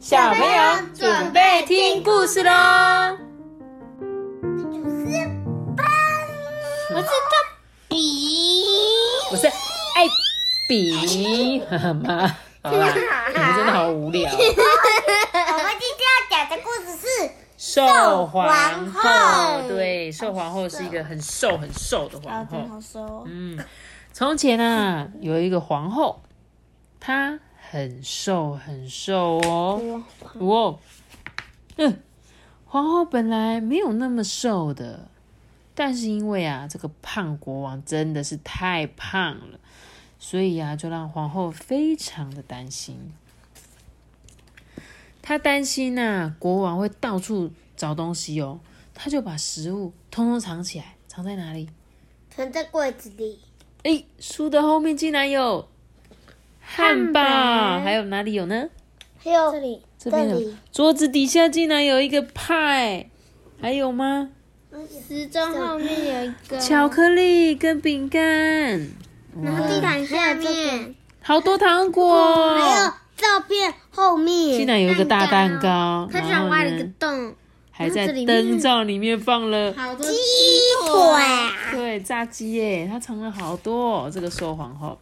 小朋友准备听故事喽！我是特比，我是艾比妈。好啦，你们真的好无聊。我们今天要讲的故事是瘦皇皇后，后对，瘦皇后是一个很瘦很瘦的皇后。嗯，从前啊，有一个皇后，她很瘦很瘦哦。哇，嗯，皇后本来没有那么瘦的，但是因为啊，这个胖国王真的是太胖了，所以啊，就让皇后非常的担心。她担心呐、国王会到处找东西哦，她就把食物通通藏起来，藏在哪里？藏在柜子里，哎，书的后面竟然有汉堡，还有哪里有呢？还有这里，这边有。里，桌子底下竟然有一个派，还有吗？时钟后面有一个。巧克力跟饼干，然后地毯下面。好多糖果，还有照片后面，竟然有一个大蛋糕，它居然挖了一个，洞，还在灯罩里面放了。好多鸡腿，对，炸鸡耶，它藏了好多、哦。这个瘦皇后，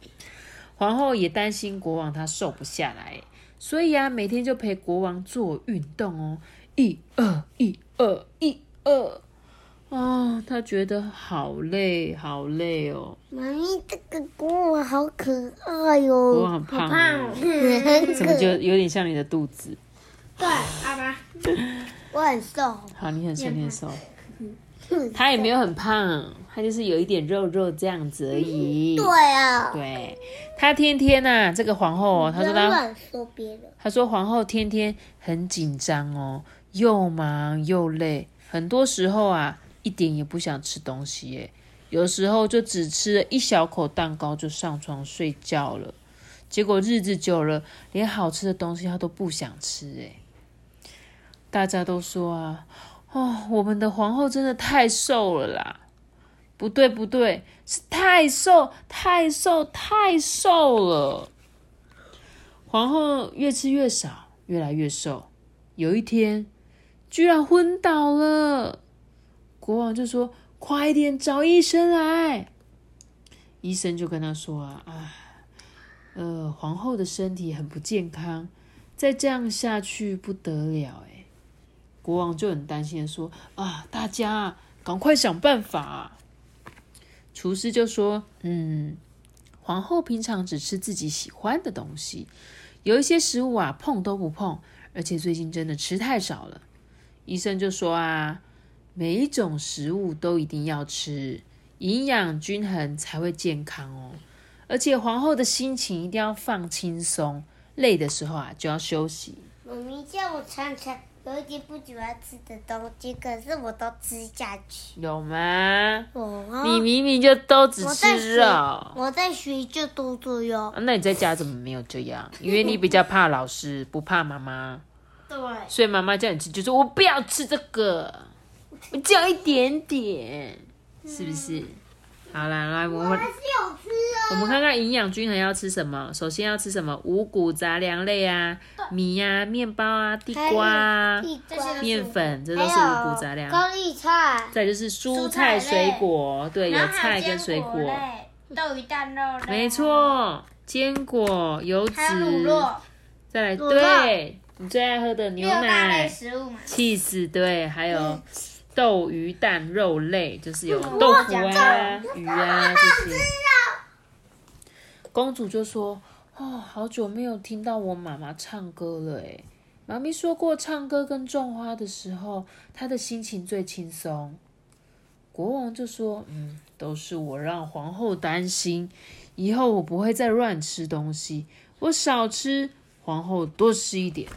皇后也担心国王他瘦不下来，所以啊，每天就陪国王做运动哦，一二一二一二，哦，他觉得好累，好累哦。妈咪，这个国王好可爱哟，国王很胖哦很 怎么就有点像你的肚子？对，好吧，我很瘦，好，你很瘦，你很瘦。他也没有很胖，他就是有一点肉肉这样子而已。对啊，对，他天天呐、这个皇后哦，他说他乱说别人，他说皇后天天很紧张哦，又忙又累，很多时候啊一点也不想吃东西耶，有时候就只吃了一小口蛋糕就上床睡觉了。结果日子久了，连好吃的东西她都不想吃哎。大家都说啊，哦，我们的皇后真的太瘦了啦。不对不对，是太瘦太瘦太瘦了。皇后越吃越少，越来越瘦。有一天，居然昏倒了。国王就说：“快点找医生来。”医生就跟他说：“啊，啊，呃，皇后的身体很不健康，再这样下去不得了。”哎，国王就很担心的说：“啊，大家赶快想办法。”厨师就说：“嗯，皇后平常只吃自己喜欢的东西。”有一些食物啊，碰都不碰，而且最近真的吃太少了。医生就说啊，每一种食物都一定要吃，营养均衡才会健康哦。而且皇后的心情一定要放轻松，累的时候啊就要休息。妈咪叫我常常有一点不喜欢吃的东西，可是我都吃下去。有吗？我你明明就都只吃学肉，我在学就都这样。啊那你在家怎么没有这样？因为你比较怕老师，不怕妈妈。对，所以妈妈叫你吃，就说我不要吃这个，我只要一点点，是不是？好啦，来我们我们看看营养均衡要吃什么。首先要吃什么？五谷杂粮类啊，米呀、面包啊、地瓜啊、面粉，这都是五谷杂粮。高丽菜，再就是蔬蔬菜水果，对，有菜跟水果，豆鱼蛋肉类，没，错，坚果、油脂再来，对你最爱喝的牛奶。食物嘛。cheese 对，还有豆、鱼、蛋、肉类，就是有嗯豆腐啊、鱼啊这些。公主就说：“哦，好久没有听到我妈妈唱歌了诶。妈咪说过，唱歌跟种花的时候，她的心情最轻松。”国王就说：“嗯，都是我让皇后担心，以后我不会再乱吃东西，我少吃，皇后多吃一点。”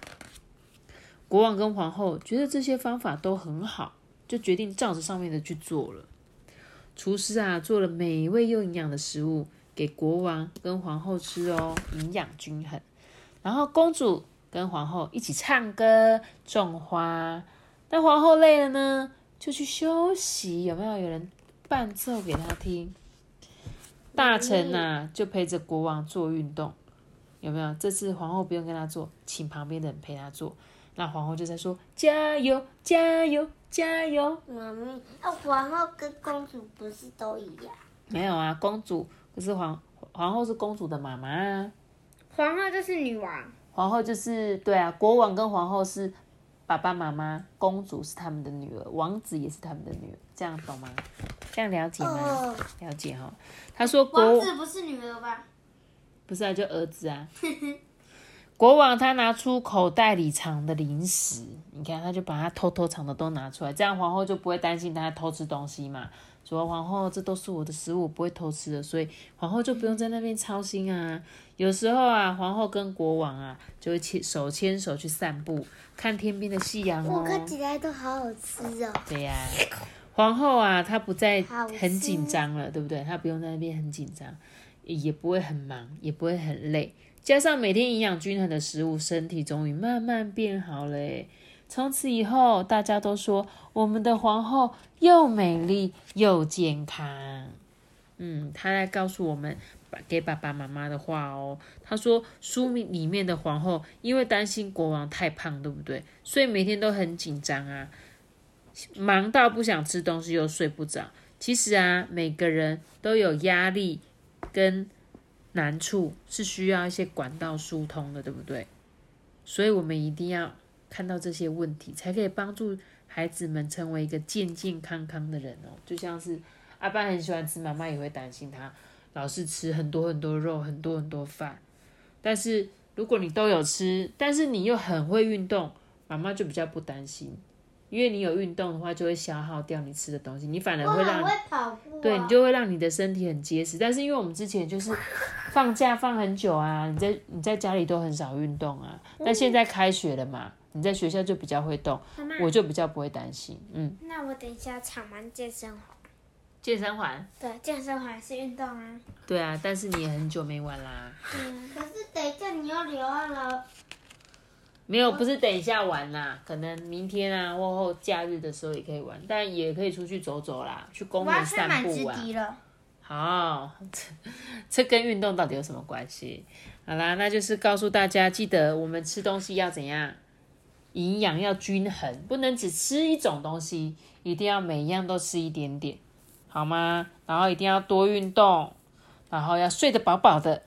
国王跟皇后觉得这些方法都很好，就决定照着上面的去做了。厨师啊，做了美味又营养的食物给国王跟皇后吃哦，营养均衡。然后公主跟皇后一起唱歌、种花。但皇后累了呢，就去休息。有没有有人伴奏给她听？大臣呐、就陪着国王做运动。有没有？这次皇后不用跟他做，请旁边的人陪他做。那皇后就在说：“加油，加油，加油！”妈咪，啊，皇后跟公主不是都一样？没有啊，公主可是皇皇后是公主的妈妈啊，皇后就是女王，皇后就是对啊，国王跟皇后是爸爸妈妈，公主是他们的女儿，王子也是他们的女儿，这样懂吗？这样了解吗？哦，了解哈。他说国王子不是女儿吧？不是啊，就儿子啊。国王他拿出口袋里藏的零食，你看他就把他偷偷藏的都拿出来，这样皇后就不会担心他偷吃东西嘛。说皇后这都是我的食物，我不会偷吃的，所以皇后就不用在那边操心啊。有时候啊，皇后跟国王啊就会牵手牵手去散步，看天边的夕阳哦。我看起来都好好吃哦。对呀、皇后啊，她不再很紧张了，对不对？她不用在那边很紧张，也不会很忙，也不会很累。加上每天营养均衡的食物，身体终于慢慢变好了。从此以后，大家都说我们的皇后又美丽又健康。嗯，她来告诉我们给爸爸妈妈的话哦。她说，书里面的皇后因为担心国王太胖，对不对？所以每天都很紧张啊。忙到不想吃东西又睡不着。其实啊，每个人都有压力跟难处，是需要一些管道疏通的，对不对？所以我们一定要看到这些问题，才可以帮助孩子们成为一个健健康康的人哦。就像是阿爸很喜欢吃，妈妈也会担心他老是吃很多很多肉，很多很多饭。但是如果你都有吃，但是你又很会运动，妈妈就比较不担心。因为你有运动的话，就会消耗掉你吃的东西，你反而会让会。对你就会让你的身体很结实。但是因为我们之前就是放假放很久啊，你在你在家里都很少运动啊。那现在开学了嘛，你在学校就比较会动，妈妈，我就比较不会担心。嗯，那我等一下抢完健身环。健身环，对，健身环是运动啊。对啊，但是你也很久没玩啦。嗯，可是等一下你要流汗了，没有，不是等一下玩啦，可能明天啊或后假日的时候也可以玩，但也可以出去走走啦，去公我要园散去买直步啊。笛了。好，这这跟运动到底有什么关系？好啦，那就是告诉大家，记得我们吃东西要怎样，营养要均衡，不能只吃一种东西，一定要每一样都吃一点点，好吗？然后一定要多运动，然后要睡得饱饱的，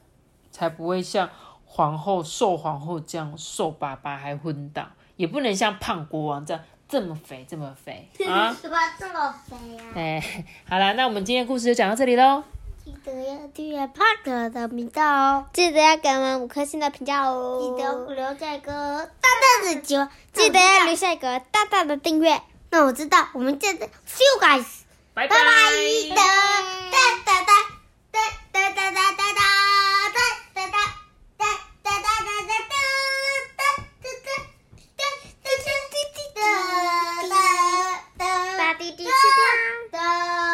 才不会像皇后瘦皇后这样瘦巴巴还昏倒，也不能像胖国王这样这么肥这么肥啊！怎么这么肥啊？哎，好啦，那我们今天的故事就讲到这里喽。记得要订阅 Park 的频道哦，记得要给我们五颗星的评价哦。记得留下一个大大的九，记得要留下一个大大的订阅。那我知道，我们现在 see you guys，拜拜。